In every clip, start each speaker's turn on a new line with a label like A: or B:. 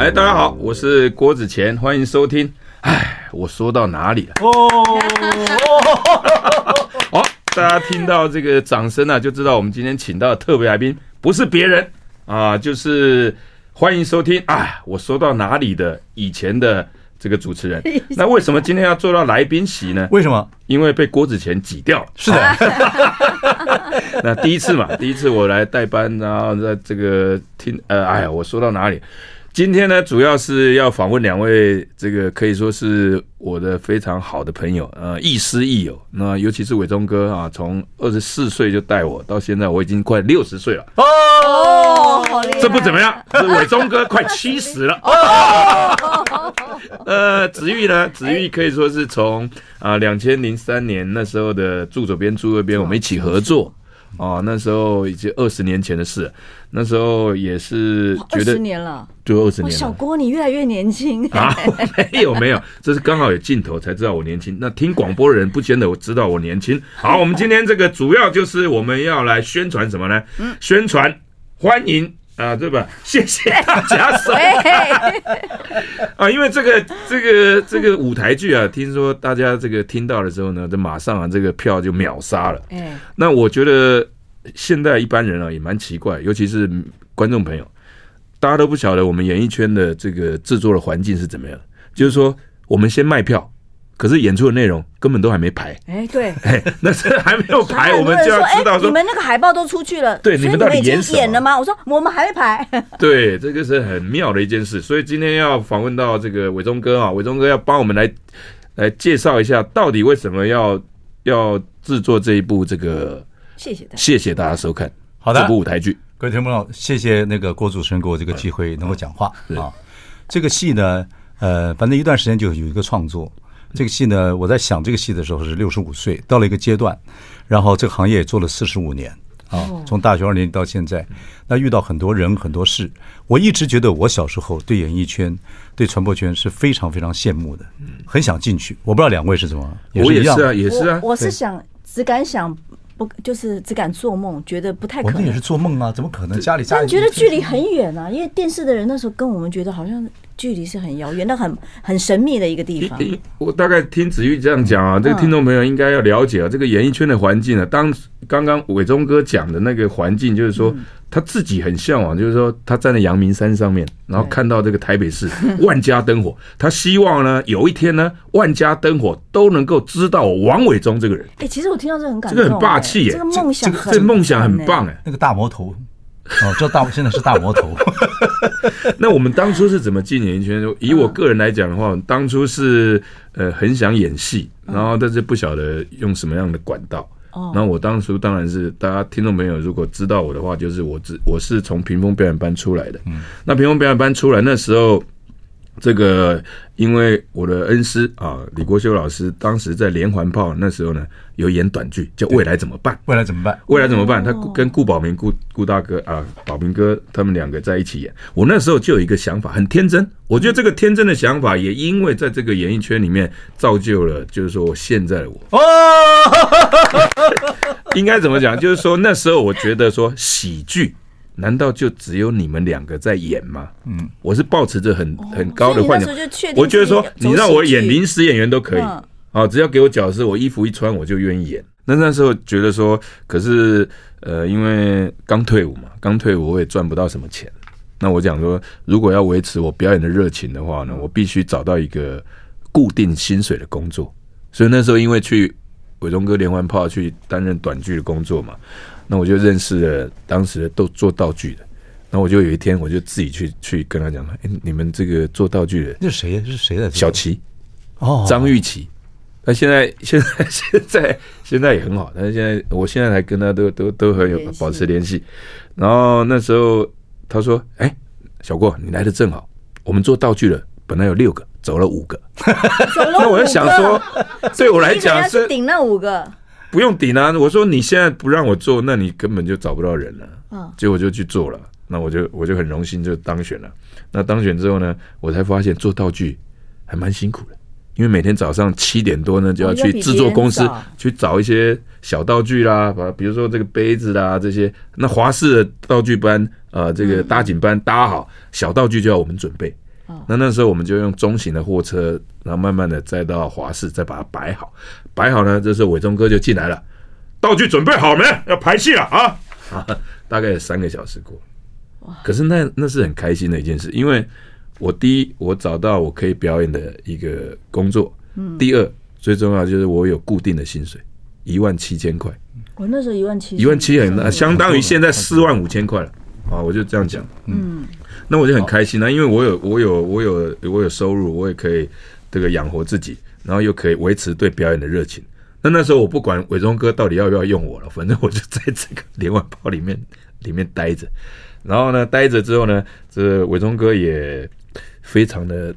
A: 哎，大家好，我是郭子乾，欢迎收听。哎，我说到哪里了？
B: 哦，
A: 好，大家听到这个掌声呢、啊，就知道我们今天请到的特别来宾不是别人啊，就是欢迎收听。哎，我说到哪里的以前的这个主持人。那为什么今天要做到来宾席呢？
B: 为什么？
A: 因为被郭子乾挤掉。
B: 是的。
A: 那第一次嘛，第一次我来代班，然后在这个听，呃，哎呀，我说到哪里？今天呢，主要是要访问两位，这个可以说是我的非常好的朋友，呃，亦师亦友。那尤其是伟忠哥啊，从二十四岁就带我，到现在我已经快六十岁了。
C: 哦，好厉害！
A: 这不怎么样，是伟忠哥快七十了。呃，子玉呢？子玉可以说是从啊两千零三年那时候的住左边住右边，我们一起合作。哦，那时候已经二十年前的事，那时候也是觉得二十
C: 年了，
A: 就二十年了。
C: 小郭，你越来越年轻
A: 啊！没有没有，这是刚好有镜头才知道我年轻。那听广播的人不见得我知道我年轻。好，我们今天这个主要就是我们要来宣传什么呢？嗯，宣传欢迎。啊，对吧？谢谢大家 收 啊，因为这个这个这个舞台剧啊，听说大家这个听到的时候呢，就马上啊，这个票就秒杀了。嗯，那我觉得现在一般人啊也蛮奇怪，尤其是观众朋友，大家都不晓得我们演艺圈的这个制作的环境是怎么样。就是说，我们先卖票。可是演出的内容根本都还没排，
C: 哎，对，
A: 哎，那是还没有排，我们就要知道说，
C: 你们那个海报都出去了，
A: 对，你们到底演
C: 了吗？我说我们还没排。
A: 对，这个是很妙的一件事，所以今天要访问到这个伟忠哥啊，伟忠哥要帮我们来来介绍一下，到底为什么要要制作这一部这个？
C: 谢谢大家，
A: 谢谢大家收看。
B: 好的，
A: 这部舞台剧，
B: 各位听众，谢谢那个郭主持人给我这个机会能够讲话啊。这个戏呢，呃，反正一段时间就有一个创作。这个戏呢，我在想这个戏的时候是六十五岁，到了一个阶段，然后这个行业也做了四十五年啊，从大学二年级到现在，那遇到很多人很多事，我一直觉得我小时候对演艺圈、对传播圈是非常非常羡慕的，很想进去。我不知道两位是怎么，
A: 我也是啊，也是啊，
C: 我是想只敢想，不就是只敢做梦，觉得不太可能。
B: 我们也是做梦啊，怎么可能？家里家里
C: 觉得距离很远啊，因为电视的人那时候跟我们觉得好像。距离是很遥远，那很很神秘的一个地方。
A: 我大概听子玉这样讲啊，这个听众朋友应该要了解啊，这个演艺圈的环境啊。当刚刚伟忠哥讲的那个环境，就是说他自己很向往，就是说他站在阳明山上面，然后看到这个台北市 万家灯火，他希望呢有一天呢，万家灯火都能够知道王伟忠这个人。
C: 哎，其实我听到这很感动，
A: 这个很霸气耶，
C: 这个梦想，
A: 这个梦想很棒哎，
B: 那个大魔头。哦，这大现在是大魔头。
A: 那我们当初是怎么进演艺圈？以我个人来讲的话，当初是呃很想演戏，然后但是不晓得用什么样的管道。哦，然后我当初当然是大家听众朋友如果知道我的话，就是我只我是从屏风表演班出来的。嗯，那屏风表演班出来那时候。这个，因为我的恩师啊，李国修老师，当时在连环炮那时候呢，有演短剧叫《未来怎么办》。
B: 未来怎么办？
A: 未来怎么办？他跟顾宝明、顾顾大哥啊，宝明哥他们两个在一起演。我那时候就有一个想法，很天真。我觉得这个天真的想法，也因为在这个演艺圈里面造就了，就是说我现在的我。哦，应该怎么讲？就是说那时候我觉得说喜剧。难道就只有你们两个在演吗？嗯，我是抱持着很很高的幻想，我觉得说你让我演临时演员都可以，啊，只要给我角色，我衣服一穿我就愿意演。那那时候觉得说，可是呃，因为刚退伍嘛，刚退伍我也赚不到什么钱。那我讲说，如果要维持我表演的热情的话呢，我必须找到一个固定薪水的工作。所以那时候因为去伟忠哥连环炮去担任短剧的工作嘛。那我就认识了当时都做道具的，那我就有一天我就自己去去跟他讲了，哎，你们这个做道具的，
B: 那是谁？是谁的？
A: 小齐，哦，张玉琪。那现在现在 现在现在也很好，但是现在我现在还跟他都都都很有保持联系。然后那时候他说，哎，小郭，你来的正好，我们做道具的本来有六个，走了五个，
C: 走了五个。
A: 那我就想说，对我来讲是
C: 顶那五个，
A: 不用顶啊。我说你现在不让我做，那你根本就找不到人了。嗯，结果就去做了，那我就我就很荣幸就当选了。那当选之后呢，我才发现做道具还蛮辛苦的。因为每天早上七点多呢，就要去制作公司去找一些小道具啦，把比如说这个杯子啦这些。那华视的道具班，呃，这个搭景班搭好，小道具就要我们准备。那那时候我们就用中型的货车，然后慢慢的再到华视，再把它摆好。摆好呢，这时候伟忠哥就进来了，道具准备好没？要排戏了啊！大概三个小时过，可是那那是很开心的一件事，因为。我第一，我找到我可以表演的一个工作。嗯。第二，最重要就是我有固定的薪水，一万七千块。
C: 我那时候一万七，
A: 一万七很相当于现在四万五千块了。啊，我就这样讲。嗯。那我就很开心啊，因为我有我有我有我有收入，我也可以这个养活自己，然后又可以维持对表演的热情。那那时候我不管伟忠哥到底要不要用我了，反正我就在这个连环炮里面里面待着。然后呢，待着之后呢，这伟忠哥也。非常的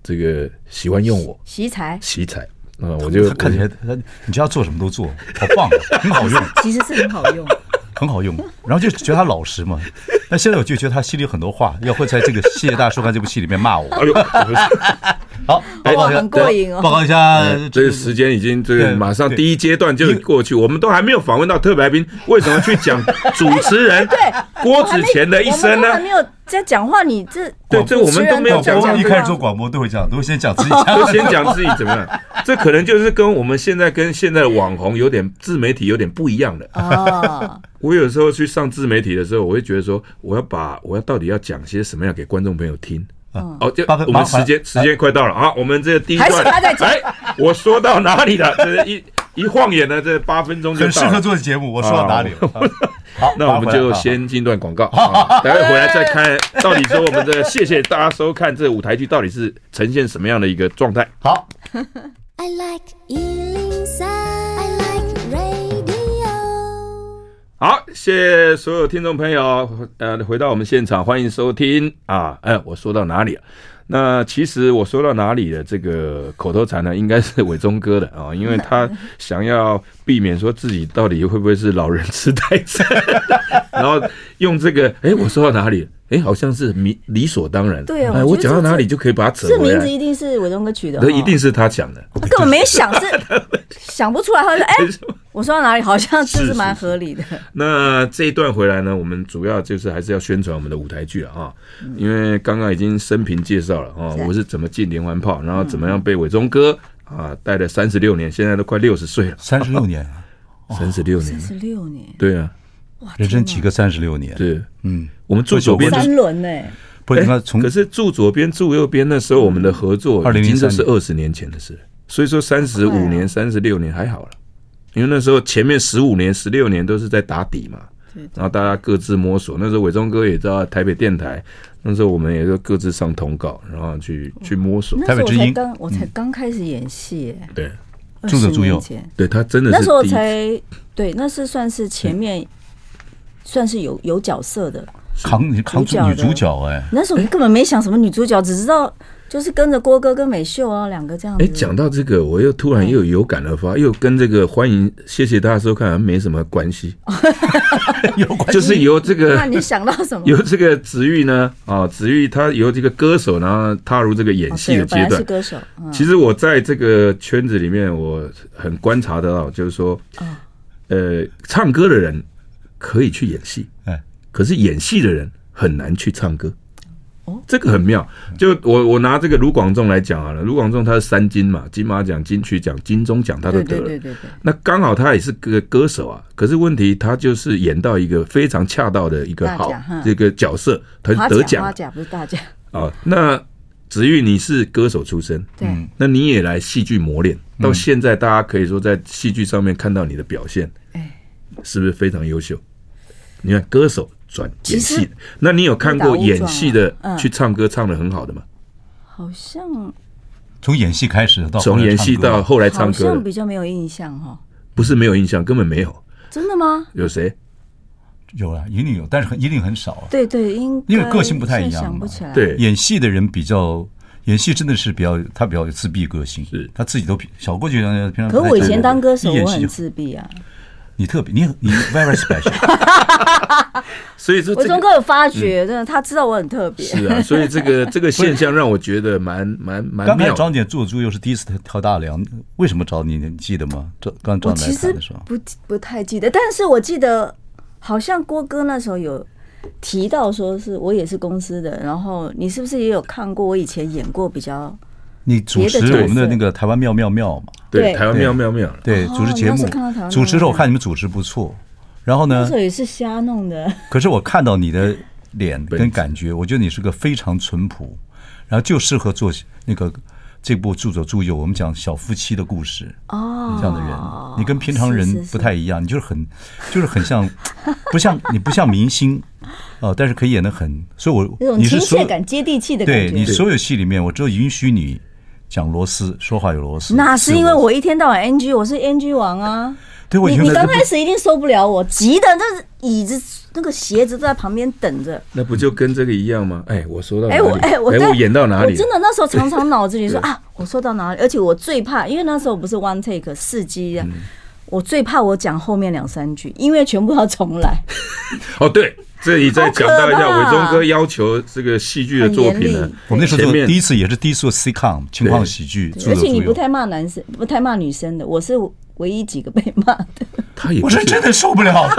A: 这个喜欢用我
C: 惜才
A: 惜才啊！我就
B: 看起来他你叫他做什么都做，好棒，很好用，
C: 其实是很好用，
B: 很好用。然后就觉得他老实嘛。那现在我就觉得他心里有很多话，要会在这个《谢谢大家收看》这部戏里面骂我。哎呦，好，报告一下，
C: 很过瘾哦。
B: 报告一下，
A: 这个时间已经这个马上第一阶段就过去，我们都还没有访问到特别来宾，为什么去讲主持人 对郭子乾的一生呢？
C: 没有在讲话，你这
A: 对这我们都没有讲过。
B: 一开始做广播都会这样，都会先讲自己，
A: 都先讲自己怎么样。这可能就是跟我们现在跟现在的网红有点自媒体有点不一样的。哦，我有时候去上自媒体的时候，我会觉得说，我要把我要到底要讲些什么样给观众朋友听。哦，就我们时间时间快到了啊，我们这个第一段哎，我说到哪里了？这一一晃眼呢，这八分钟就很
B: 适合做节目。我说到哪里了？
A: 好，那我们就先进段广告，待会回来再看到底说我们的谢谢大家收看这舞台剧到底是呈现什么样的一个状态。
B: 好。
D: I like 103, I like radio。
A: 好，谢谢所有听众朋友，呃，回到我们现场，欢迎收听啊，哎，我说到哪里了？那其实我说到哪里的这个口头禅呢，应该是伟忠哥的啊，因为他想要避免说自己到底会不会是老人痴呆症，然后用这个，哎，我说到哪里？哎，好像是理理所当然。
C: 对啊，
A: 哎，我讲到哪里就可以把它扯回来。
C: 这名字一定是伟忠哥取的，
A: 那一定是他讲的，
C: 他根本没想，是想不出来。他说：“哎，我说到哪里，好像这是蛮合理的。”
A: 那这一段回来呢，我们主要就是还是要宣传我们的舞台剧了啊，因为刚刚已经生平介绍了啊，我是怎么进连环炮，然后怎么样被伟忠哥啊带了三十六年，现在都快六十岁了，
B: 三十六年，
A: 三十六年，
C: 三十六年，
A: 对啊。
B: 哇人生几个三十六年？
A: 对，嗯，我们住左边
C: 三轮呢，
A: 不是？从可是住左边住右边那时候，我们的合作已经是二十年前的事，所以说三十五年、三十六年还好了，因为那时候前面十五年、十六年都是在打底嘛，然后大家各自摸索。那时候伟忠哥也知道台北电台，那时候我们也就各自上通告，然后去去摸索。
C: 台北之音，刚我才刚开始演戏，
A: 对，
B: 住左住右，
A: 对他真的是
C: 那时候才对，那是算是前面。算是有有角色的
B: 扛你扛女主角哎，
C: 那时候根本没想什么女主角，只知道就是跟着郭哥跟美秀啊两个这样子。
A: 哎，讲到这个，我又突然又有感而发，又跟这个欢迎谢谢大家收看没什么关系，
B: 有关系
A: 就是由这个。
C: 那你想到什么？
A: 由这个子玉呢？啊，子玉他由这个歌手，然后踏入这个演戏的阶段。
C: 是歌手。
A: 其实我在这个圈子里面，我很观察得到，就是说，呃，唱歌的人。可以去演戏，哎，可是演戏的人很难去唱歌，哦，这个很妙。就我我拿这个卢广仲来讲好了，卢广仲他是三金嘛，金马奖、金曲奖、金钟奖他都得了，对对对。那刚好他也是个歌手啊，可是问题他就是演到一个非常恰到的一个好这个角色，他就得奖，
C: 花奖不是大奖。
A: 啊。那子玉你是歌手出身，对，那你也来戏剧磨练，到现在大家可以说在戏剧上面看到你的表现，哎。是不是非常优秀？你看歌手转演戏，那你有看过演戏的去唱歌唱得很好的吗？
C: 好像
B: 从演戏开始到
A: 从演戏到后来唱歌，
C: 比较没有印象哈。
A: 不是没有印象，根本没有。
C: 真的吗？
A: 有谁？
B: 有啊，一定有，但是很一定很少。
C: 对对，因
B: 因为个性不太一样，
C: 想不起来。
A: 对，
B: 演戏的人比较。演戏真的是比较，他比较有自闭个性，
A: 是
B: 他自己都小郭觉得平常。
C: 可我以前当歌手，我很自闭啊。
B: 你特别，你你 very special。
A: 所以说，
C: 伟忠哥有发觉，真的，他知道我很特别。
A: 是啊，所以这个这个现象让我觉得蛮蛮蛮。
B: 刚才张姐做猪又是第一次跳大梁，为什么找你？你记得吗？这刚刚来谈的时候，
C: 不不太记得，但是我记得好像郭哥那时候有。提到说是我也是公司的，然后你是不是也有看过我以前演过比较？
B: 你主持我们的那个台湾妙妙妙嘛？
A: 对，台湾妙妙妙。
B: 对，主持节目，主持的时候我看你们主持不错，然后呢？
C: 那时候也是瞎弄的。
B: 可是我看到你的脸跟感觉，我觉得你是个非常淳朴，然后就适合做那个。这部著作著有我们讲小夫妻的故事哦，这样的人，你跟平常人不太一样，你就是很，就是很像，不像你不像明星 哦，但是可以演的很，所以我你是亲切
C: 感、接地气的
B: 感觉。对，你所有戏里面，我只有允许你讲螺丝，说话有螺丝。
C: 那是因为我一天到晚 NG，我是 NG 王啊。
B: 对，我
C: 你你刚开始一定受不了我，急的那椅子。那个鞋子都在旁边等着，
A: 那不就跟这个一样吗？哎，我说到哪里？
C: 哎我哎我
A: 我演到哪里？
C: 真的那时候常常 脑子里说啊，我说到哪里？而且我最怕，因为那时候不是 one take 四机啊，我最怕我讲后面两三句，因为全部要重来。
A: 哦，对，这里再讲到一下，伟忠哥要求这个戏剧的作品呢，
B: 我们那时候第一次也是第一次做 sitcom 情况喜剧，
C: 而且你不太骂男生，不太骂女生的，我是唯一几个被骂的。
A: 他也
B: 我是真的受不了。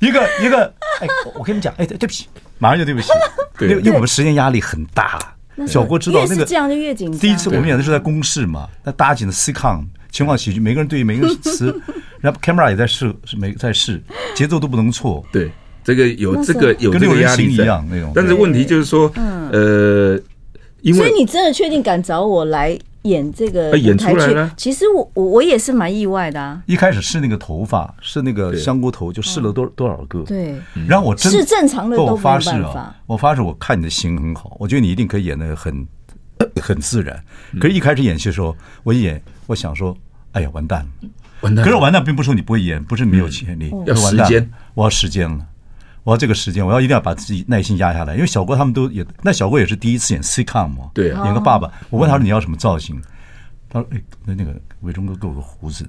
B: 一个一个，哎，我跟你讲，哎，对不起，马上就对不起，因为因为我们时间压力很大。小郭知道那个
C: 这样就越紧张。
B: 第一次我们演的是在公视嘛，那搭紧的 sitcom 情况喜剧，每个人对每个词，然后 camera 也在试，是没在试，节奏都不能错。
A: 对，这个有这个有这个压力
B: 一样那种。
A: 但是问题就是说，呃，因为
C: 所以你真的确定敢找我来？演这个
A: 演出来了，
C: 其实我我我也是蛮意外的啊。
B: 一开始试那个头发，试那个香菇头，就试了多多少个。
C: 对，
B: 然后我真
C: 是正常的都没办
B: 法。我发誓，我看你的型很好，我觉得你一定可以演的很很自然。可是，一开始演戏的时候，我一演，我想说，哎呀，完蛋了，
A: 完蛋。
B: 可是完蛋，并不是说你不会演，不是没有潜力，
A: 要时间，
B: 我要时间了。我要这个时间，我要一定要把自己耐心压下来，因为小郭他们都也，那小郭也是第一次演 sitcom 嘛，
A: 对，
B: 演个爸爸。我问他说，你要什么造型？他说：“哎，那那个伟忠哥给我个胡子。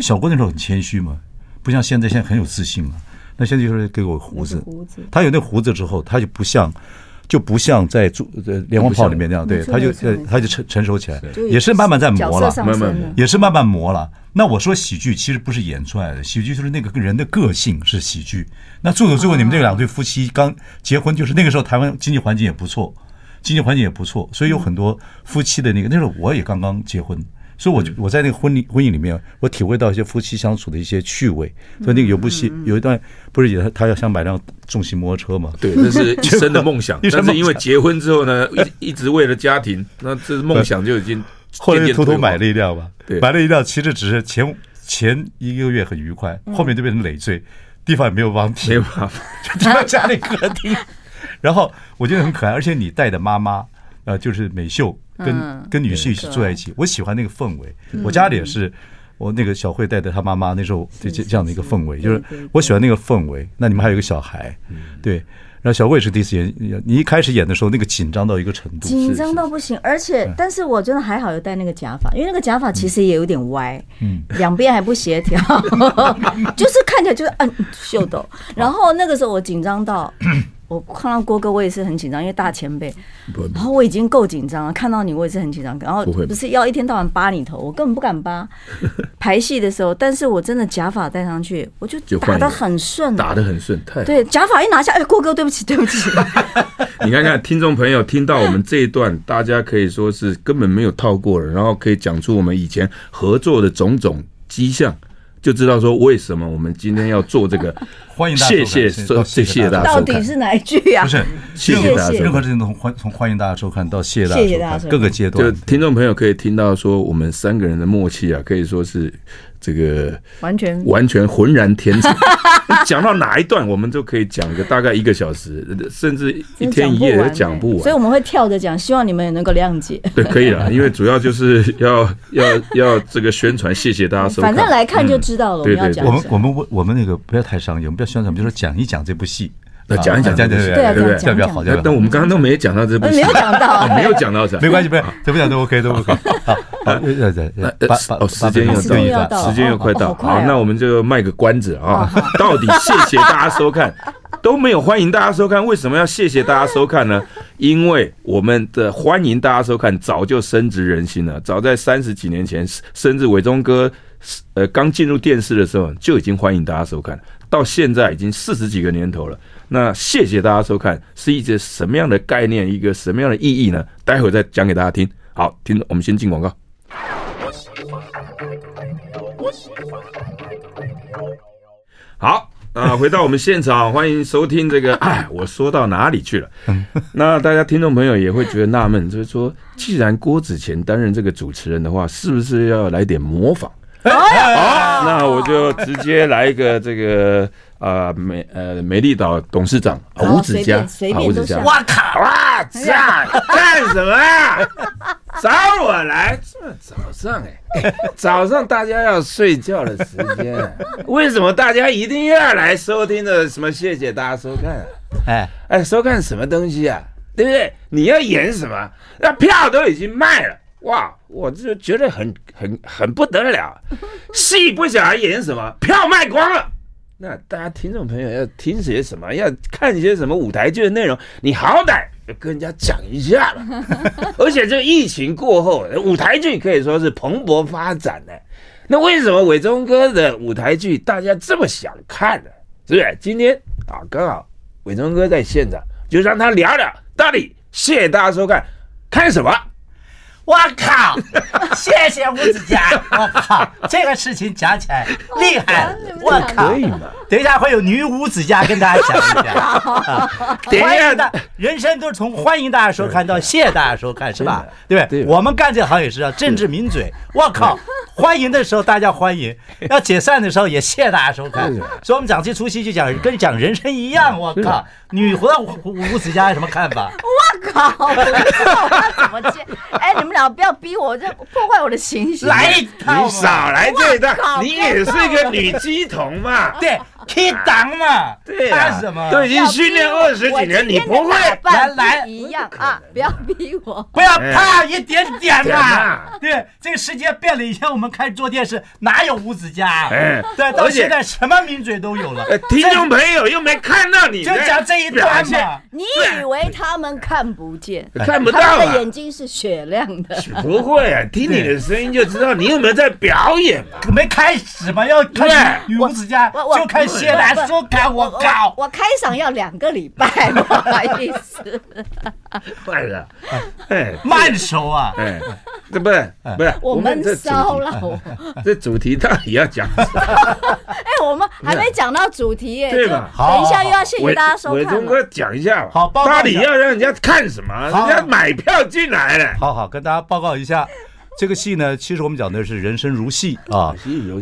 B: 小郭那时候很谦虚嘛，不像现在，现在很有自信了。那现在就是给我胡子，他有那胡子之后，他就不像，就不像在做呃连环炮里面那样，对，他就他就成成熟起来，也是慢慢在磨了，慢慢也是慢慢磨了。那我说喜剧其实不是演出来的，喜剧就是那个人的个性是喜剧。那做到最后，你们这两对夫妻刚结婚，就是那个时候台湾经济环境也不错。”经济环境也不错，所以有很多夫妻的那个。那时候我也刚刚结婚，所以我就我在那个婚礼婚姻里面，我体会到一些夫妻相处的一些趣味。所以那个有部戏有一段不是也他要想买辆重型摩托车嘛？
A: 对，那是一生的梦想。但是因为结婚之后呢，一 一直为了家庭，那这梦想就已经
B: 后来偷偷买了一辆吧。对，买了一辆，其实只是前前一个月很愉快，后面就变成累赘，地方也没有帮停，
A: 没有办法，
B: 就停到家里客厅。然后我觉得很可爱，而且你带的妈妈，呃，就是美秀跟跟女婿一起住在一起，我喜欢那个氛围。我家里也是，我那个小慧带着她妈妈那时候这这这样的一个氛围，就是我喜欢那个氛围。那你们还有一个小孩，对。然后小慧也是第一次演，你一开始演的时候那个紧张到一个程度，
C: 紧张到不行。而且，但是我真的还好有戴那个假发，因为那个假发其实也有点歪，嗯，两边还不协调，就是看起来就是嗯秀逗。然后那个时候我紧张到。我看到郭哥，我也是很紧张，因为大前辈。然后我已经够紧张了，看到你我也是很紧张。然后不是要一天到晚扒你头，我根本不敢扒。排戏的时候，但是我真的假发戴上去，我就打得很顺，
A: 打得很顺。太
C: 对，假发一拿下，哎，郭哥，对不起，对不起。
A: 你看看听众朋友听到我们这一段，大家可以说是根本没有套过了，然后可以讲出我们以前合作的种种迹象。就知道说为什么我们今天要做这个，
B: 欢迎大家收看，
A: 谢谢，谢谢大家。
C: 到底是哪一句呀？
B: 不是，谢谢大家。任何事情都从欢从欢迎大家收看到谢谢大家收看，各个阶段。
A: 就听众朋友可以听到说，我们三个人的默契啊，可以说是。这个
C: 完全
A: 完全浑然天成，讲到哪一段，我们都可以讲个大概一个小时，甚至一天一夜都讲不完。
C: 所以我们会跳着讲，希望你们也能够谅解。
A: 对，可以了，因为主要就是要 要要这个宣传，谢谢大家收看。
C: 反正来看就知道了。
A: 对对，
B: 我们我们我们那个不要太商业，我们不要宣传，我们就说讲一讲这部戏。
A: 那讲一讲，
B: 讲讲
C: 对啊，
B: 对不对？这样比较好。
A: 但我们刚刚都没讲到这部戏，
C: 没有讲到，
A: 没有讲到这，
B: 没关系，没怎么讲都 OK，都 OK。好，好，对对对，
A: 哦，时间又到，时间又快到，好，那我们就卖个关子啊！到底谢谢大家收看，都没有欢迎大家收看，为什么要谢谢大家收看呢？因为我们的欢迎大家收看早就深植人心了，早在三十几年前，甚至伟忠哥呃刚进入电视的时候就已经欢迎大家收看，到现在已经四十几个年头了。那谢谢大家收看，是一个什么样的概念，一个什么样的意义呢？待会再讲给大家听。好，听，我们先进广告。好。啊，回到我们现场，欢迎收听这个。哎，我说到哪里去了？那大家听众朋友也会觉得纳闷，就是说，既然郭子乾担任这个主持人的话，是不是要来点模仿？好，那我就直接来一个这个啊美呃美丽岛董事长吴子嘉，吴子嘉，
E: 我靠啊，这样干什么啊？找我来，这早上哎，早上大家要睡觉的时间，为什么大家一定要来收听的？什么谢谢大家收看啊？哎哎，收看什么东西啊？对不对？你要演什么？那票都已经卖了。哇，我就觉得很很很不得了，戏不晓得演什么，票卖光了。那大家听众朋友要听些什么？要看一些什么舞台剧的内容？你好歹要跟人家讲一下吧。而且这疫情过后，舞台剧可以说是蓬勃发展呢。那为什么伟忠哥的舞台剧大家这么想看呢？是不是？今天啊，刚好伟忠哥在现场，就让他聊聊到底。谢谢大家收看，看什么？
F: 我靠！谢谢吴子嘉，我靠，这个事情讲起来厉害，我靠！等一下会有女吴子嘉跟大家讲一下。等一下，人生都是从欢迎大家收看到谢谢大家收看，是吧？对不对？我们干这行也是要政治名嘴。我靠！欢迎的时候大家欢迎，要解散的时候也谢谢大家收看。所以我们讲这出戏就讲跟讲人生一样。我靠！女胡吴吴子家有什么看法？
C: 我靠！我不知道他怎么接。哎，你们俩不要逼我，这破坏我的形象。
E: 来一套，你少来这一套。你也是一个女鸡童嘛？
F: 对，可当嘛？对，干什么？
E: 都已经训练二十几年，你不会
C: 来来一样啊？不要逼我，
F: 不要怕一点点嘛。对，这个世界变了，以前我们开始做电视哪有五子嘉？哎，对，到现在什么名嘴都有了。
E: 听众朋友又没看到你，
F: 就讲这一段嘛。
C: 你以为他们看不见？
E: 看不到，
C: 他的眼睛是雪亮的。
E: 不会啊，听你的声音就知道你有没有在表演嘛。
F: 没开始嘛，要看吴子嘉，就看谢大收看。我搞，
C: 我开场要两个礼拜，不好意思。
E: 坏了，
F: 哎，慢熟啊，
E: 哎，这不是不是，
C: 我闷骚了。
E: 这主题到底要讲？
C: 哎，我们还没讲到主题耶，对吧？等一下又要谢谢大家收看。
E: 伟忠哥讲一下，好，到底要让人家看什么？人家买票进来了。
B: 好好跟大家报告一下，这个戏呢，其实我们讲的是人生如戏啊。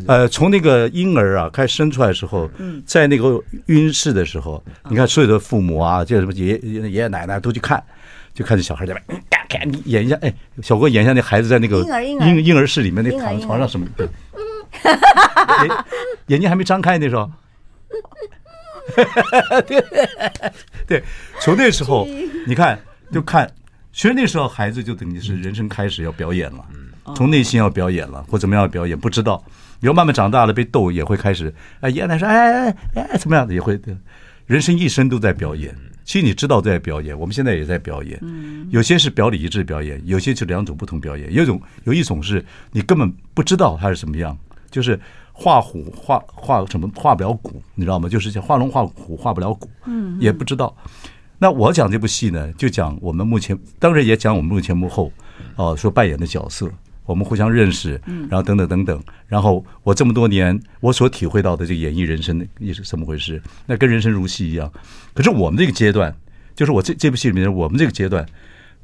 B: 呃，从那个婴儿啊开始生出来的时候，在那个晕室的时候，你看所有的父母啊，这什么爷爷爷爷奶奶都去看。就看这小孩在那，看你演一下，哎，小哥演一下那孩子在那个婴儿婴婴儿室里面那躺床上什么，对，眼眼睛还没张开那时候，对对，从那时候 你看就看，其实那时候孩子就等于是人生开始要表演了，从内心要表演了，或怎么样表演不知道，以后慢慢长大了被逗也会开始，哎，爷爷奶奶说，哎哎哎怎么样的也会，人生一生都在表演。其实你知道在表演，我们现在也在表演。有些是表里一致表演，有些就两种不同表演。有一种有一种是你根本不知道它是什么样，就是画虎画画什么画不了骨，你知道吗？就是像画龙画虎画不了骨，也不知道。那我讲这部戏呢，就讲我们目前，当然也讲我们目前幕后，哦，说扮演的角色。我们互相认识，然后等等等等，然后我这么多年我所体会到的这个演艺人生也是怎么回事？那跟人生如戏一样。可是我们这个阶段，就是我这这部戏里面，我们这个阶段，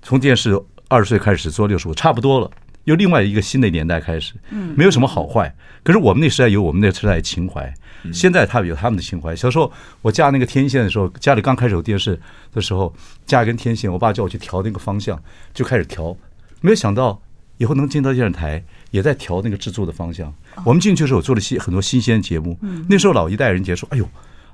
B: 从电视二十岁开始做六十五，差不多了，又另外一个新的年代开始，没有什么好坏。可是我们那时代有我们那时代的情怀，现在他们有他们的情怀。小时候我架那个天线的时候，家里刚开始有电视的时候，架一根天线，我爸叫我去调那个方向，就开始调，没有想到。以后能进到电视台，也在调那个制作的方向。我们进去的时候，做了新很多新鲜节目。那时候老一代人觉得说：“哎呦，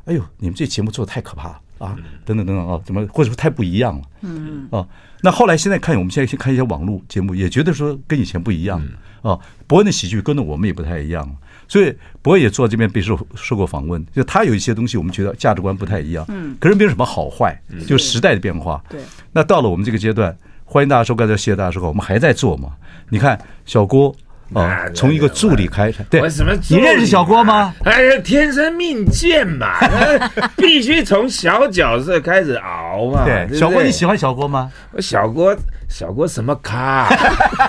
B: 哎呦，你们这节目做的太可怕了，啊，等等等等啊，怎么或者说太不一样了？嗯啊，那后来现在看，我们现在去看一些网络节目，也觉得说跟以前不一样啊。伯恩的喜剧跟着我们也不太一样，所以伯恩也坐这边被受受过访问，就他有一些东西，我们觉得价值观不太一样。嗯，可是没有什么好坏，就是时代的变化。对，那到了我们这个阶段，欢迎大家收看，谢谢大家收看，我们还在做嘛？你看小郭。哦，从一个助理开始，对，
A: 什么？
B: 你认识小郭吗？
A: 哎呀，天生命贱嘛，必须从小角色开始熬嘛。对，
B: 小郭，你喜欢小郭吗？
A: 小郭，小郭什么咖？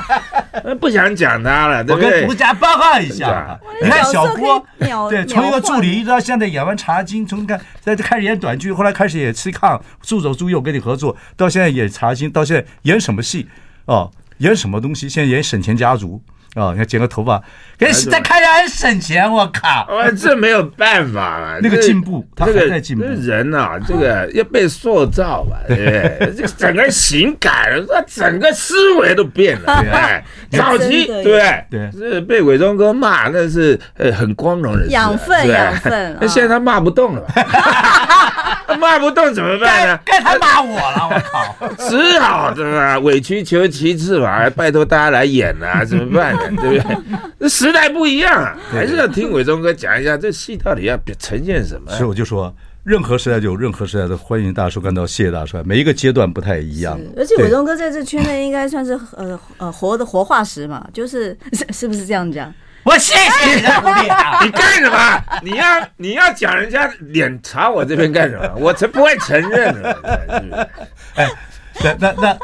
A: 不想讲他了，对不对？
B: 我跟独家报告一下，你看小郭，对，从一个助理一直到现在演完《茶经》，从看在开始演短剧，后来开始演《吃炕》，助手助右跟你合作，到现在演《茶经》，到现在演什么戏？哦，演什么东西？现在演省钱家族。哦，你看剪个头发，可是再看下很省钱，我靠！
A: 啊，这没有办法啊，
B: 那个进步，他还在进步。
A: 人呐，这个要被塑造吧，对 不对？这个整个形改了，那整个思维都变了。对，早期对对，是被伟忠哥骂，那是呃很光荣的事，
C: 养分养分。
A: 那现在他骂不动了，骂不动怎么办呢？
G: 该他骂我了，我靠！
A: 只好对吧？委曲求其次嘛，拜托大家来演啊，怎么办？对不对？这时代不一样啊，还是要听伟忠哥讲一下这戏到底要呈现什么。
B: 所以我就说，任何时代就有任何时代的欢迎大叔，看到谢谢大帅，每一个阶段不太一样。
C: 而且伟忠哥在这圈内应该算是呃呃活的活化石嘛，就是是是不是这样讲？
G: 我谢谢你，
A: 你干什么？你要你要讲人家脸朝我这边干什么？我才不会承认呢。
B: 哎，那那那，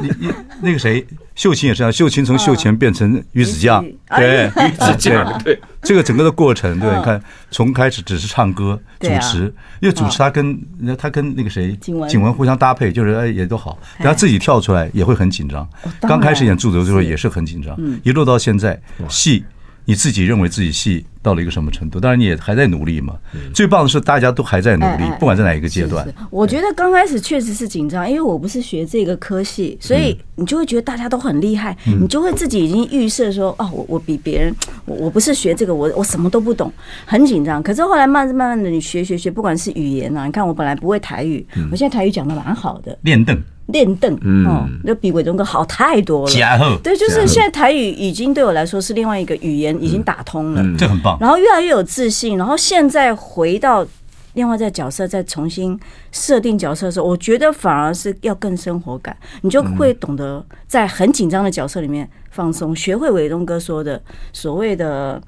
B: 你你那个谁？秀琴也是啊，秀琴从秀琴变成鱼子酱，对，鱼子酱，对，这个整个的过程，对，你看从开始只是唱歌主持，因为主持他跟他跟那个谁景文。互相搭配，就是哎也都好，然后自己跳出来也会很紧张，刚开始演助手的时候也是很紧张，一路到现在戏。你自己认为自己戏到了一个什么程度？当然你也还在努力嘛。最棒的是大家都还在努力，不管在哪一个阶段。
C: 我觉得刚开始确实是紧张，因为我不是学这个科系，所以你就会觉得大家都很厉害，你就会自己已经预设说，哦，我我比别人，我我不是学这个，我我什么都不懂，很紧张。可是后来慢慢慢慢的，你学学学，不管是语言啊，你看我本来不会台语，我现在台语讲的蛮好的，
B: 练邓。
C: 练邓，哦，那比伟忠哥好太多了。对，就是现在台语已经对我来说是另外一个语言，已经打通了，
B: 这很棒。
C: 然后越来越有自信，然后现在回到另外在角色再重新设定角色的时候，我觉得反而是要更生活感，你就会懂得在很紧张的角色里面放松，学会伟东哥说的所谓的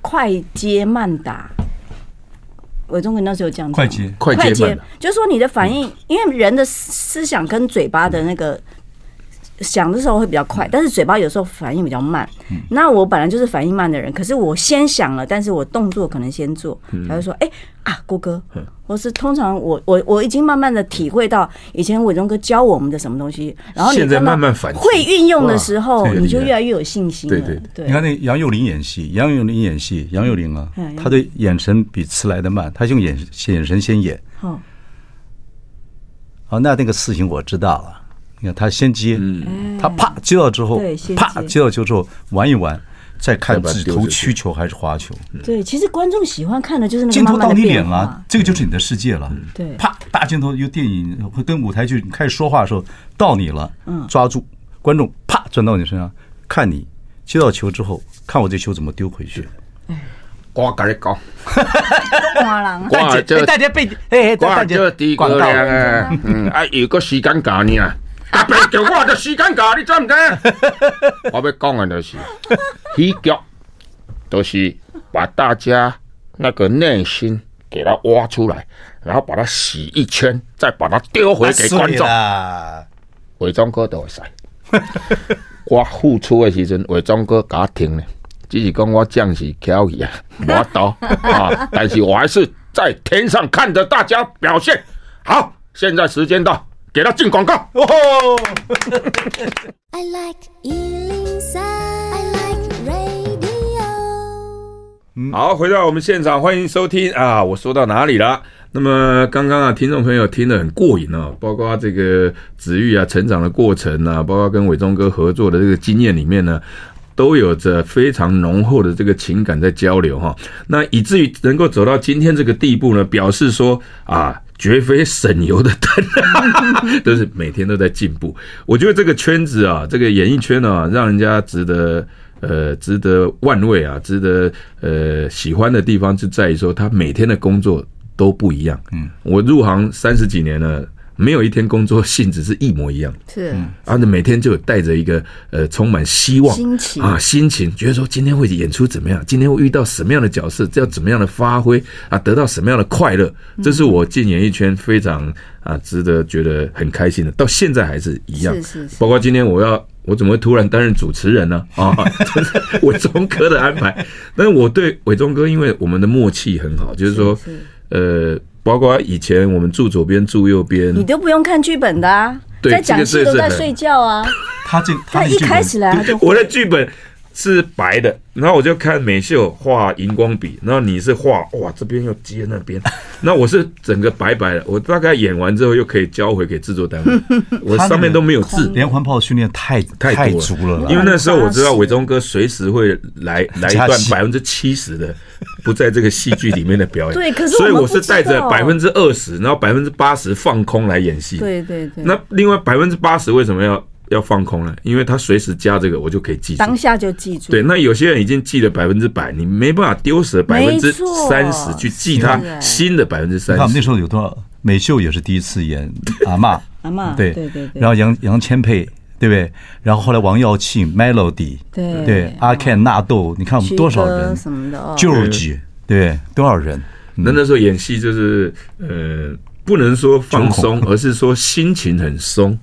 C: 快接慢打。伟忠哥那时候讲，
B: 快接
A: 快接，
C: 就是说你的反应，因为人的思想跟嘴巴的那个想的时候会比较快，但是嘴巴有时候反应比较慢。那我本来就是反应慢的人，可是我先想了，但是我动作可能先做。他就说：“哎啊，郭哥，我是通常我我我已经慢慢的体会到以前伟忠哥教我们的什么东西，然后你
A: 现在慢慢反
C: 会运用的时候，你就越来越有信心了。对对
B: 对，你看那杨佑林演戏，杨佑林演戏，杨佑林啊，他的眼神比词来的慢，他用眼眼神先演。好，好，那那个事情我知道了。你看他先接，他啪接到之后，啪接到球之后玩一玩，再看自己投曲球还是滑球。
C: 对，其实观众喜欢看的就是那个
B: 镜头到你脸了，这个就是你的世界了。对，啪大镜头有电影会跟舞台剧开始说话的时候到你了，抓住观众啪转到你身上，看你接到球之后，看我这球怎么丢回去。
A: 我跟你讲，
C: 挂人，
G: 大姐，大姐被，哎，大姐
A: 广告。啊，嗯，啊，有个时间搞你啊。啊！别叫我的时间搞，你知唔知？我要讲的就是，喜剧就是把大家那个内心给它挖出来，然后把它洗一圈，再把它丢回给观众。伪装哥都会使，我付出的时阵，伪装哥给他听呢，只是讲我将士巧去啊，我刀 啊，但是我还是在天上看着大家表现。好，现在时间到。给他进广告。I like 103, I like radio。好，回到我们现场，欢迎收听啊！我说到哪里了？那么刚刚啊，听众朋友听得很过瘾哦，包括这个子玉啊成长的过程啊，包括跟伟忠哥合作的这个经验里面呢，都有着非常浓厚的这个情感在交流哈。那以至于能够走到今天这个地步呢，表示说啊。绝非省油的灯，都是每天都在进步。我觉得这个圈子啊，这个演艺圈啊，让人家值得呃值得万味啊，值得呃喜欢的地方就在于说，他每天的工作都不一样。嗯，我入行三十几年了。没有一天工作性质是一模一样，
C: 是，
A: 而且每天就带着一个呃充满希望
C: 心情。
A: 啊心情，觉得说今天会演出怎么样，今天会遇到什么样的角色，要怎么样的发挥啊，得到什么样的快乐，这是我进演艺圈非常啊值得觉得很开心的，到现在还是一样，
C: 是是是，
A: 包括今天我要我怎么会突然担任主持人呢？啊，这 是伟忠哥的安排，但是我对伟忠哥，因为我们的默契很好，就是
C: 说
A: 呃。包括以前我们住左边住右边，
C: 你都不用看剧本的啊，在讲戏都在睡觉啊。
B: 他进
C: 他一开始来他就
A: 我的剧本是白的，然后我就看美秀画荧光笔，然后你是画哇这边又接那边，那我是整个白白的，我大概演完之后又可以交回给制作单位，我上面都没有字。
B: 连环炮训练太太足了，
A: 因为那时候我知道伟忠哥随时会来来一段百分之七十的不在这个戏剧里面的表演，
C: 对，可是
A: 所以我是带着百分之二十，然后百分之八十放空来演戏，
C: 对对对。
A: 那另外百分之八十为什么要？要放空了，因为他随时加这个，我就可以记住，
C: 当下就记住。
A: 对，那有些人已经记了百分之百，你没办法丢舍百分之三十去记他新的百分之三十。
B: 你看那时候有多少？美秀也是第一次演阿嬷，
C: 阿嬷，
B: 对对对。然后杨杨千霈，对不对？然后后来王耀庆，Melody，对对，阿 Ken 纳豆，你看我们多少人
C: 什么的
B: ，George，对，多少人？
A: 那那时候演戏就是呃，不能说放松，而是说心情很松。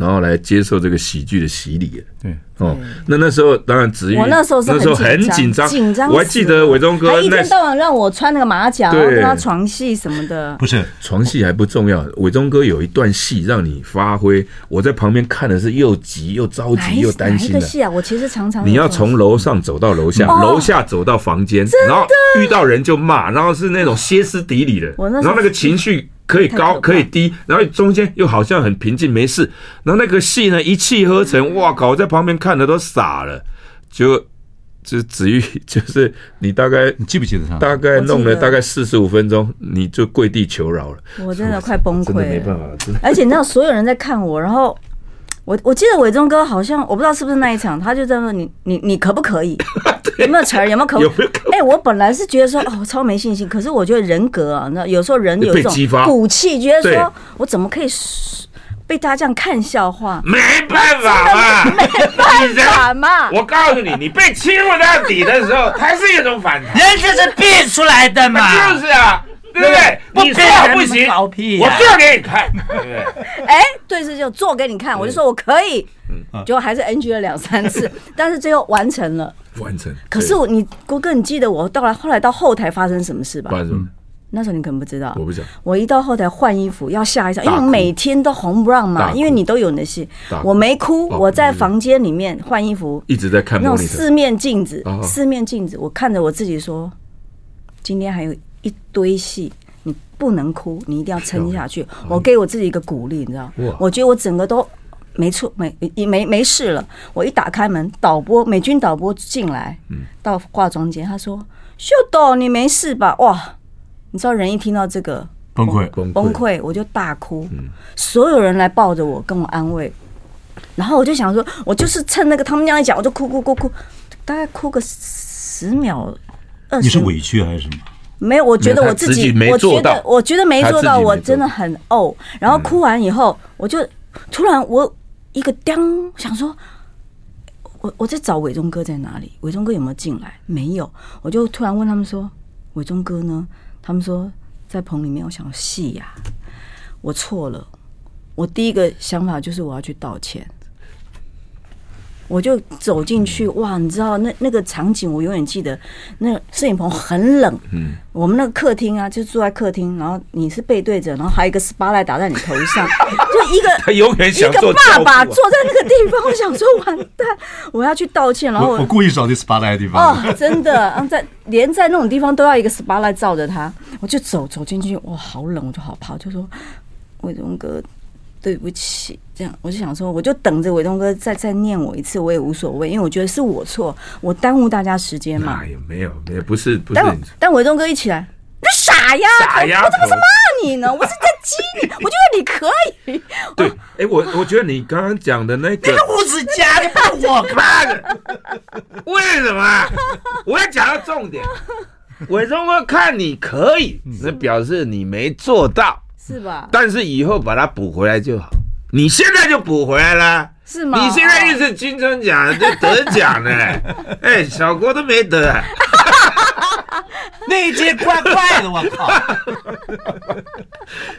A: 然后来接受这个喜剧的洗礼。对，哦，那那时候当然子玉，
C: 我那时候是
A: 那时候很紧张，
C: 紧张。
A: 我还记得伟忠哥，
C: 他一天到晚让我穿那个马甲，然后跟他床戏什么的。
B: 不是。
A: 床戏还不重要，伟忠哥有一段戏让你发挥，我在旁边看的是又急又着急又担心的。
C: 戏啊，我其实常常
A: 你要从楼上走到楼下，楼下走到房间，然后遇到人就骂，然后是那种歇斯底里的，然后那个情绪。可以高可以低，然后中间又好像很平静没事，然后那个戏呢一气呵成，哇靠！我在旁边看的都傻了，就就子玉 就是你大概
B: 你记不记得他？
A: 大概弄了大概四十五分钟，你就跪地求饶了。
C: 我真的 快崩溃了，
A: 没办法，
C: 而且你知道所有人在看我，然后。我我记得伟忠哥好像我不知道是不是那一场，他就在问你你你可不可以？有没有词儿？有没有可？哎、欸，我本来是觉得说哦超没信心，可是我觉得人格啊，那有时候人有一种骨气，觉得说我怎么可以被大家这样看笑话？
E: 没办法嘛，
C: 没办法嘛。
E: 我告诉你，你被欺负到底的时候，它是一种反弹，
F: 人就是变出来的嘛，
E: 就是啊。对不对？你说不行，我做给你看，对不对？
C: 哎，对，是就做给你看，我就说我可以，结果还是 NG 了两三次，但是最后完成了，
A: 完成。
C: 可是我，你郭哥，你记得我到来后来到后台发生什么事吧？
A: 发生什么？
C: 那时候你可能不知道，
A: 我不知道。
C: 我一到后台换衣服要下一场，因为我每天都红不让嘛，因为你都有那戏，我没哭，我在房间里面换衣服，
A: 一直在看
C: 那种四面镜子，四面镜子，我看着我自己说，今天还有。一堆戏，你不能哭，你一定要撑下去。我给我自己一个鼓励，你知道？我觉得我整个都没错，没没没没事了。我一打开门，导播美军导播进来，到化妆间，他说：“秀逗，你没事吧？”哇，你知道人一听到这个
B: 崩溃
C: 崩溃，我就大哭。所有人来抱着我，跟我安慰。然后我就想说，我就是趁那个他们那样一讲，我就哭哭哭哭，大概哭个十秒二十。
B: 你是委屈还是什么？
C: 没有，我觉得我自己，我觉得我觉得没做到，我真的很呕。然后哭完以后，我就突然我一个当，想说，我我在找伟忠哥在哪里？伟忠哥有没有进来？没有，我就突然问他们说，伟忠哥呢？他们说在棚里面。我想戏呀，我错了。我第一个想法就是我要去道歉。我就走进去，哇！你知道那那个场景，我永远记得。那摄影棚很冷，嗯，我们那个客厅啊，就坐在客厅，然后你是背对着，然后还有一个 spotlight 打在你头上，就一个
A: 他永远想做
C: 一个爸爸坐在那个地方，我想说完蛋，我要去道歉。然后我，
B: 我故意找那 spotlight 的地方，
C: 哦，真的，然后在连在那种地方都要一个 spotlight 照着他，我就走走进去，哇，好冷，我就好怕，就说伟忠哥。对不起，这样我就想说，我就等着伟东哥再再念我一次，我也无所谓，因为我觉得是我错，我耽误大家时间嘛。
A: 哎呀，没有没有，不是不是。
C: 但但伟东哥一起来，你傻呀，
E: 傻丫头
C: 我怎么是骂你呢？我是在激你，我觉得你可以。
A: 对，哎，我我觉得你刚刚讲的那个
F: 那个五指家，你不我看，
E: 为什么？我要讲到重点。伟东哥看你可以，那表示你没做到，
C: 是吧？
E: 但是以后把它补回来就好。你现在就补回来了，
C: 是吗？
E: 你现在又是金钟奖就得奖呢，哎，小郭都没得，
F: 那一届怪怪的，我靠！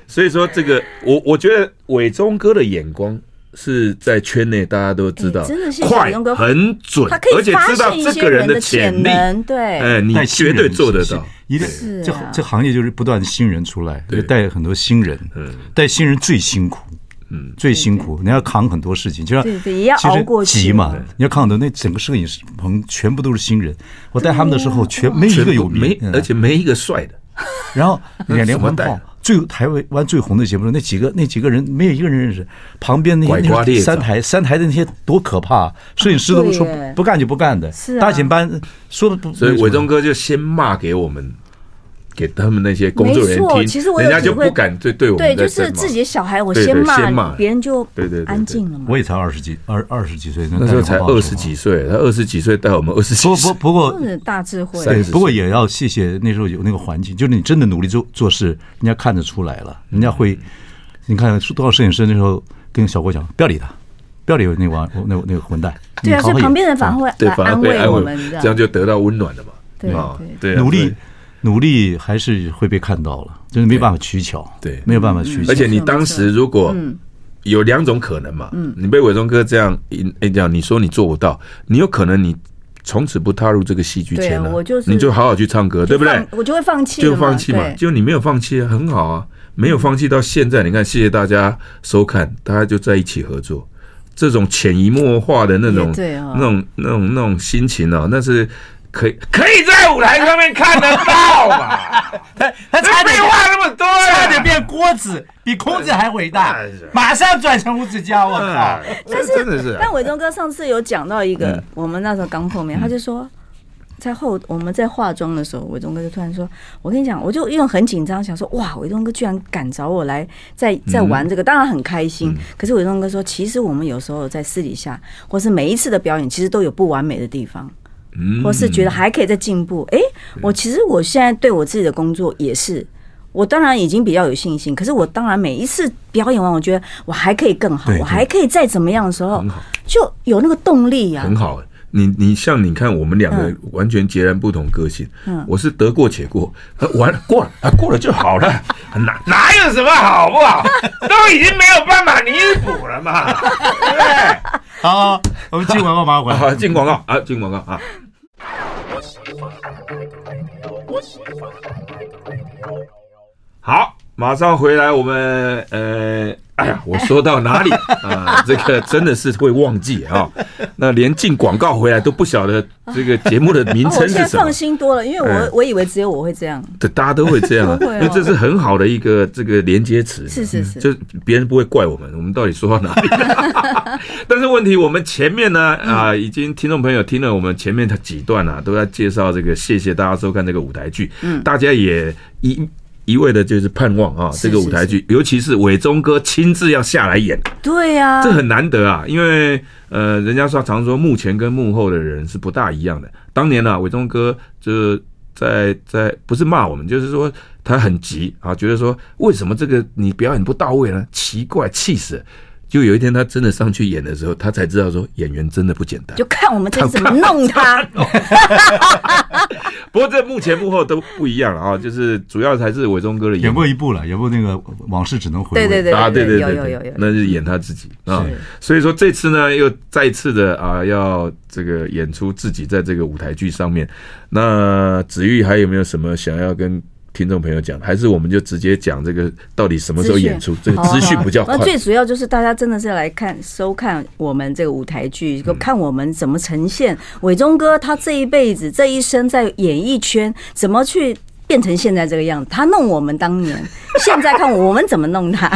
A: 所以说这个，我我觉得伟忠哥的眼光是在圈内大家都知道，
C: 真的是
A: 快很准，而且知道这个人的潜力，
C: 对，
A: 哎，你绝对做得到。
B: 一定这这行业就是不断的新人出来，对，带很多新人，带新人最辛苦。嗯，最辛苦，你要扛很多事情，就像
C: 也要熬过去
B: 急嘛。你要扛很多，那整个摄影棚全部都是新人。我带他们的时候，全没一个有名，
A: 而且没一个帅的。
B: 然后演连环炮，最台湾最红的节目，那几个那几个人没有一个人认识。旁边那些三台三台的那些多可怕，摄影师都说不干就不干的。大警班说的不，
A: 所以伟忠哥就先骂给我们。给他们那些工作人员听，
C: 其实我
A: 人家就不敢对对我们。
C: 对，就是自己的小孩，我先骂，别人就对对安静了嘛。
B: 我也才二十几二二十几岁，
A: 那时候才二十几岁，他二十几岁带我们二十几岁。
B: 不不不过
C: 大智慧，
B: 不过也要谢谢那时候有那个环境，就是你真的努力做做事，人家看得出来了，人家会。你看多少摄影师那时候跟小郭讲，不要理他，不要理那王那那个混蛋。
C: 对啊，所以旁边人反而会来安慰我们，
A: 这样就得到温暖了嘛。
C: 对对，
B: 努力。努力还是会被看到了，就是没办法取巧，
A: 对，
B: 没有办法取巧。
A: 而且你当时如果有两种可能嘛，嗯，你被伟忠哥这样一一讲，你说你做不到，你有可能你从此不踏入这个戏剧圈了，你就好好去唱歌，对不对？
C: 我就会放弃，
A: 就放弃嘛，就你没有放弃啊，很好啊，没有放弃到现在，你看，谢谢大家收看，大家就在一起合作，这种潜移默化的那种，那种那种那种心情啊，那是。可以可以在舞台上面看得到嘛？
F: 他他差点话那么多，差点变郭子，比孔子还伟大，马上转成五指家，我靠！
C: 但是，但伟忠哥上次有讲到一个，我们那时候刚碰面，他就说，在后我们在化妆的时候，伟忠哥就突然说：“我跟你讲，我就因为很紧张，想说哇，伟忠哥居然敢找我来在在玩这个，当然很开心。可是伟忠哥说，其实我们有时候在私底下，或是每一次的表演，其实都有不完美的地方。”或是觉得还可以再进步，哎，我其实我现在对我自己的工作也是，我当然已经比较有信心。可是我当然每一次表演完，我觉得我还可以更好，我还可以再怎么样的时候，就有那个动力呀。
A: 很好，你你像你看，我们两个完全截然不同个性。嗯，我是得过且过，完了过了啊，过了就好了，哪哪有什么好不好？都已经没有办法弥补了嘛，对不对？
B: 好，我们进广告，马上回来。
A: 好，进广告啊，进广告啊。好，马上回来。我们呃，哎呀，我说到哪里 啊？这个真的是会忘记啊。那连进广告回来都不晓得这个节目的名称是什么。我现在
C: 放心多了，因为我我以为只有我会这样。
A: 对，大家都会这样啊，因为这是很好的一个这个连接词。
C: 是是是，
A: 就别人不会怪我们，我们到底说到哪里？但是问题，我们前面呢啊，已经听众朋友听了我们前面的几段啊，都在介绍这个。谢谢大家收看这个舞台剧，嗯，大家也一。一味的就是盼望啊，这个舞台剧，尤其是伟忠哥亲自要下来演，
C: 对呀，
A: 这很难得啊。因为呃，人家说常说幕前跟幕后的人是不大一样的。当年呢，伟忠哥就在在不是骂我们，就是说他很急啊，觉得说为什么这个你表演不到位呢？奇怪，气死！就有一天他真的上去演的时候，他才知道说演员真的不简单。
C: 就看我们这怎么弄他。
A: 不过这幕前幕后都不一样了啊，就是主要还是伟忠哥的演。
B: 演过一部了，演过那个往事只能回味。
C: 对对对
A: 啊，对对对，
C: 有有有有，
A: 那是演他自己啊。所以说这次呢，又再次的啊，要这个演出自己在这个舞台剧上面。那子玉还有没有什么想要跟？听众朋友讲，还是我们就直接讲这个到底什么时候演出？这个资讯比较快。
C: 那最主要就是大家真的是来看收看我们这个舞台剧，看我们怎么呈现伟忠哥他这一辈子这一生在演艺圈怎么去变成现在这个样子。他弄我们当年，现在看我们怎么弄他。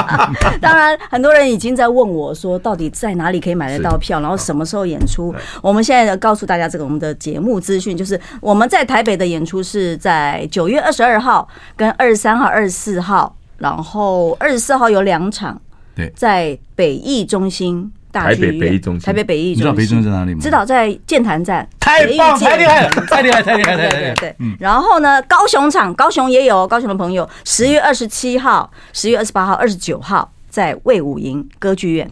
C: 当然，很多人已经在问我说，到底在哪里可以买得到票，然后什么时候演出？我们现在告诉大家这个我们的节目资讯，就是我们在台北的演出是在九月二十二号、跟二十三号、二十四号，然后二十四号有两场，
B: 对，
C: 在北艺中心。
A: 台北北艺中心，
C: 台北北艺中心，
B: 你知道北艺中心在哪里吗？
C: 知道在剑潭站。
F: 太棒，太厉害了，太厉害，太厉害，太厉害。
C: 对对。然后呢，高雄场，高雄也有高雄的朋友，十月二十七号、十月二十八号、二十九号在魏武营歌剧院。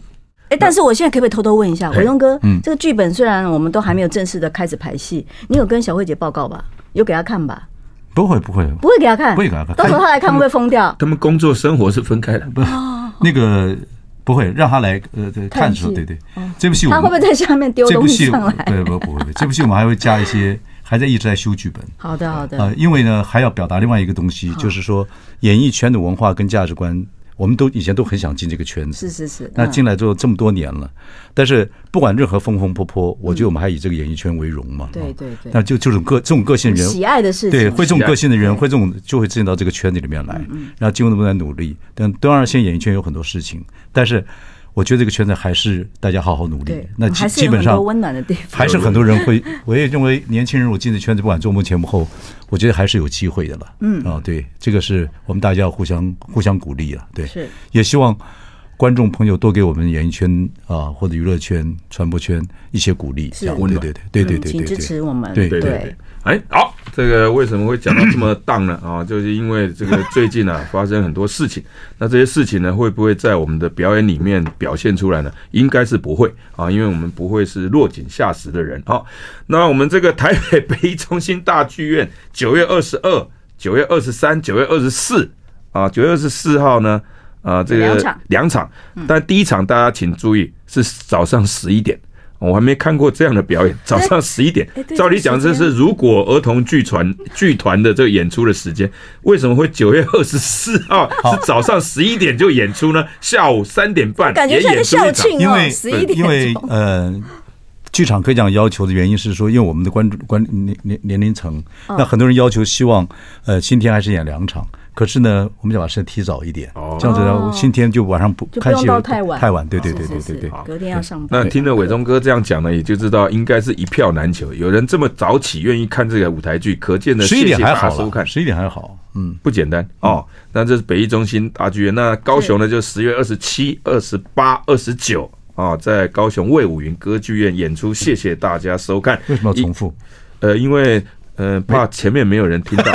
C: 哎，但是我现在可不可以偷偷问一下，伟东哥，这个剧本虽然我们都还没有正式的开始排戏，你有跟小慧姐报告吧？有给她看吧？
B: 不会，不会，
C: 不会给她看，
B: 不会给她看。
C: 到时候她来看会不会疯掉？
A: 他们工作生活是分开的，
B: 不，那个。不会让他来呃看的时候，对对，这部戏
C: 他会不会在下面丢东西上来？
B: 对不不会，这部戏我们还会加一些，还在一直在修剧本。
C: 好的好的。
B: 呃，因为呢还要表达另外一个东西，就是说演艺圈的文化跟价值观。我们都以前都很想进这个圈子，
C: 是是是。
B: 那进来之后这么多年了，但是不管任何风风波波，我觉得我们还以这个演艺圈为荣嘛。
C: 对对对。
B: 那就这种个这种个性人，
C: 喜爱的事情，
B: 对，会这种个性的人，会这种就会进到这个圈子里面来，然后经过那么多年努力。但当然，现在演艺圈有很多事情，但是。我觉得这个圈子还是大家好好努力。那基基本上
C: 温暖的地方，
B: 还是很多人会。我也认为年轻人，我进这圈子，不管做幕前幕后，我觉得还是有机会的了。嗯啊，对，这个是我们大家要互相互相鼓励啊。对，是也希望观众朋友多给我们演艺圈啊或者娱乐圈、传播圈一些鼓励。
C: 是，
B: 对对对对对对，
C: 请支持我们。
B: 对对对。
A: 哎，好，这个为什么会讲到这么荡呢？啊，就是因为这个最近啊发生很多事情，那这些事情呢会不会在我们的表演里面表现出来呢？应该是不会啊，因为我们不会是落井下石的人。好，那我们这个台北北艺中心大剧院九月二十二、九月二十三、九月二十四啊，九月二十四号呢，啊，这个两场，两场，但第一场大家请注意是早上十一点。我还没看过这样的表演，早上十一点。照理讲，这是如果儿童剧团剧团的这个演出的时间，为什么会九月二十四号是早上十一点就演出呢？下午三点半也演出一场，
B: 因为因为呃，剧场可以讲要求的原因是说，因为我们的观众观年年年龄层，那很多人要求希望呃，今天还是演两场。可是呢，我们就把时间提早一点，这样子呢，今天就晚上不看戏太晚，太晚，对对对对对对。
C: 隔天要上班。
A: 那听了伟忠哥这样讲呢，也就知道应该是一票难求，有人这么早起愿意看这个舞台剧，可见的
B: 十一点还好收看，十一点还好，嗯，
A: 不简单哦。那这是北艺中心大剧院，那高雄呢，就十月二十七、二十八、二十九啊，在高雄魏武云歌剧院演出。谢谢大家收看。
B: 为什么要重复？
A: 呃，因为呃，怕前面没有人听到。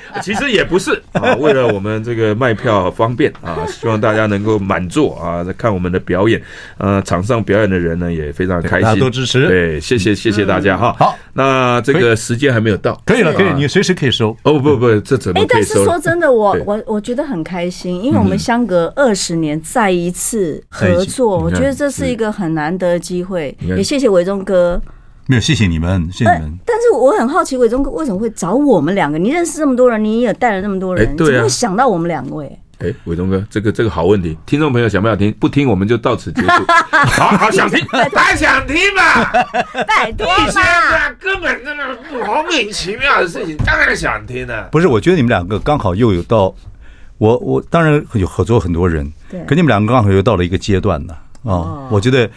A: 其实也不是啊，为了我们这个卖票方便啊，希望大家能够满座啊，在看我们的表演。呃，场上表演的人呢也非常开心，
B: 多支持。
A: 对，谢谢谢谢大家哈。
B: 好，
A: 那这个时间还没有到，
B: 可以了，可以，你随时可以收。
A: 哦不不，这怎么可以收？哎，
C: 但是说真的，我我我觉得很开心，因为我们相隔二十年再一次合作，我觉得这是一个很难得的机会。也谢谢伟忠哥。
B: 没有，谢谢你们，谢谢你们。
C: 但是我很好奇，伟忠哥为什么会找我们两个？你认识这么多人，你也带了那么多人，怎么会想到我们两位？
A: 哎，伟忠哥，这个这个好问题，听众朋友想不想听？不听我们就到此结束。好好想听，还想听嘛？
C: 拜托
E: 嘛！根本真的莫名其妙的事情，当然想听了。
B: 不是，我觉得你们两个刚好又有到我我当然有合作很多人，对，可你们两个刚好又到了一个阶段呢。啊，我觉得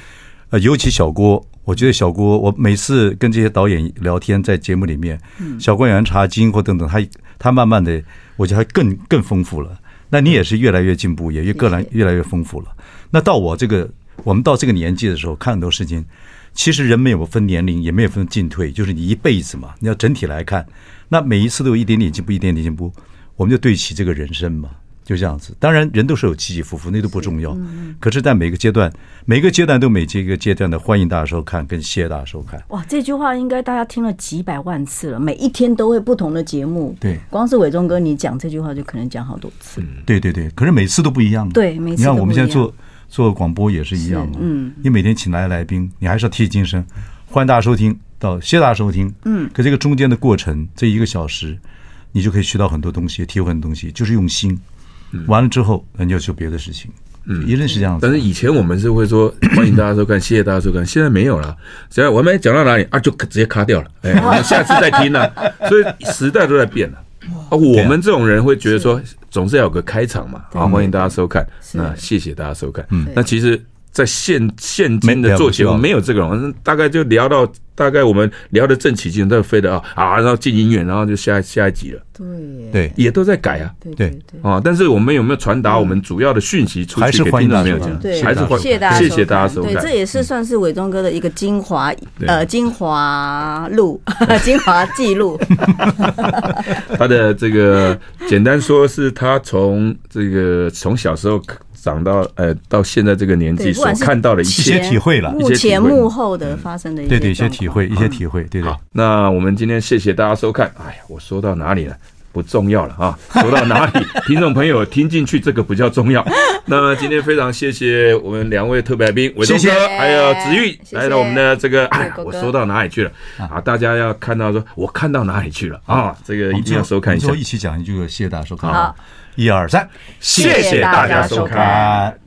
B: 呃，尤其小郭。我觉得小郭，我每次跟这些导演聊天，在节目里面，小郭演员茶金或等等，他他慢慢的，我觉得他更更丰富了。那你也是越来越进步，也越个人越来越丰富了。那到我这个，我们到这个年纪的时候，看很多事情，其实人没有分年龄，也没有分进退，就是你一辈子嘛。你要整体来看，那每一次都有一点点进步，一点点进步，我们就对齐这个人生嘛。就这样子，当然人都是有起起伏伏，那都不重要。可是，在每个阶段，每个阶段都每这个阶段的欢迎大家收看，跟谢谢大家收看。
C: 哇，这句话应该大家听了几百万次了，每一天都会不同的节目。
B: 对，
C: 光是伟忠哥你讲这句话就可能讲好多次。
B: 对对对，可是每次都不一样。
C: 对，每次。
B: 你看我们现在做做广播也是一样嘛。嗯。你每天请来的来宾，你还是要提起精神，欢迎大家收听到谢谢大家收听。嗯。可这个中间的过程，这一个小时，你就可以学到很多东西，体会很多东西，就是用心。完了之后，那你就做别的事情。嗯，一定是这样子。
A: 但是以前我们是会说 欢迎大家收看，谢谢大家收看，现在没有了。只要我们讲到哪里啊，就直接卡掉了。哎，我们下次再听了。所以时代都在变了。啊，我们这种人会觉得说，总是要有个开场嘛。啊，欢迎大家收看，那谢谢大家收看。嗯，那其实，在现现今的做节目没有这个人，大概就聊到。大概我们聊的正起劲，都飞的啊啊，然后进音乐，然后就下下一集了。
C: 对
B: 对，
A: 也都在改啊。
C: 对对
A: 啊，但是我们有没有传达我们主要的讯息出去给听众朋友讲？
C: 对，
A: 还是欢迎，谢谢大家收看。
C: 对，这也是算是伟忠哥的一个精华，呃，精华录，精华记录。
A: 他的这个简单说是他从这个从小时候。长到呃，到现在这个年纪所看到的一些
B: 体会了，
C: 目前幕后的发生的一些
B: 对对一些体会，一些体会，对对。
A: 那我们今天谢谢大家收看。哎呀，我说到哪里了？不重要了啊！说到哪里，听众朋友听进去，这个比较重要。那么今天非常谢谢我们两位特别来宾，伟东哥还有子玉来到我们的这个。哎呀，我说到哪里去了啊？大家要看到说，我看到哪里去了啊？这个一定要收看一下。
B: 一起讲一句，谢谢大家收看。一二三，
A: 谢谢大家收看。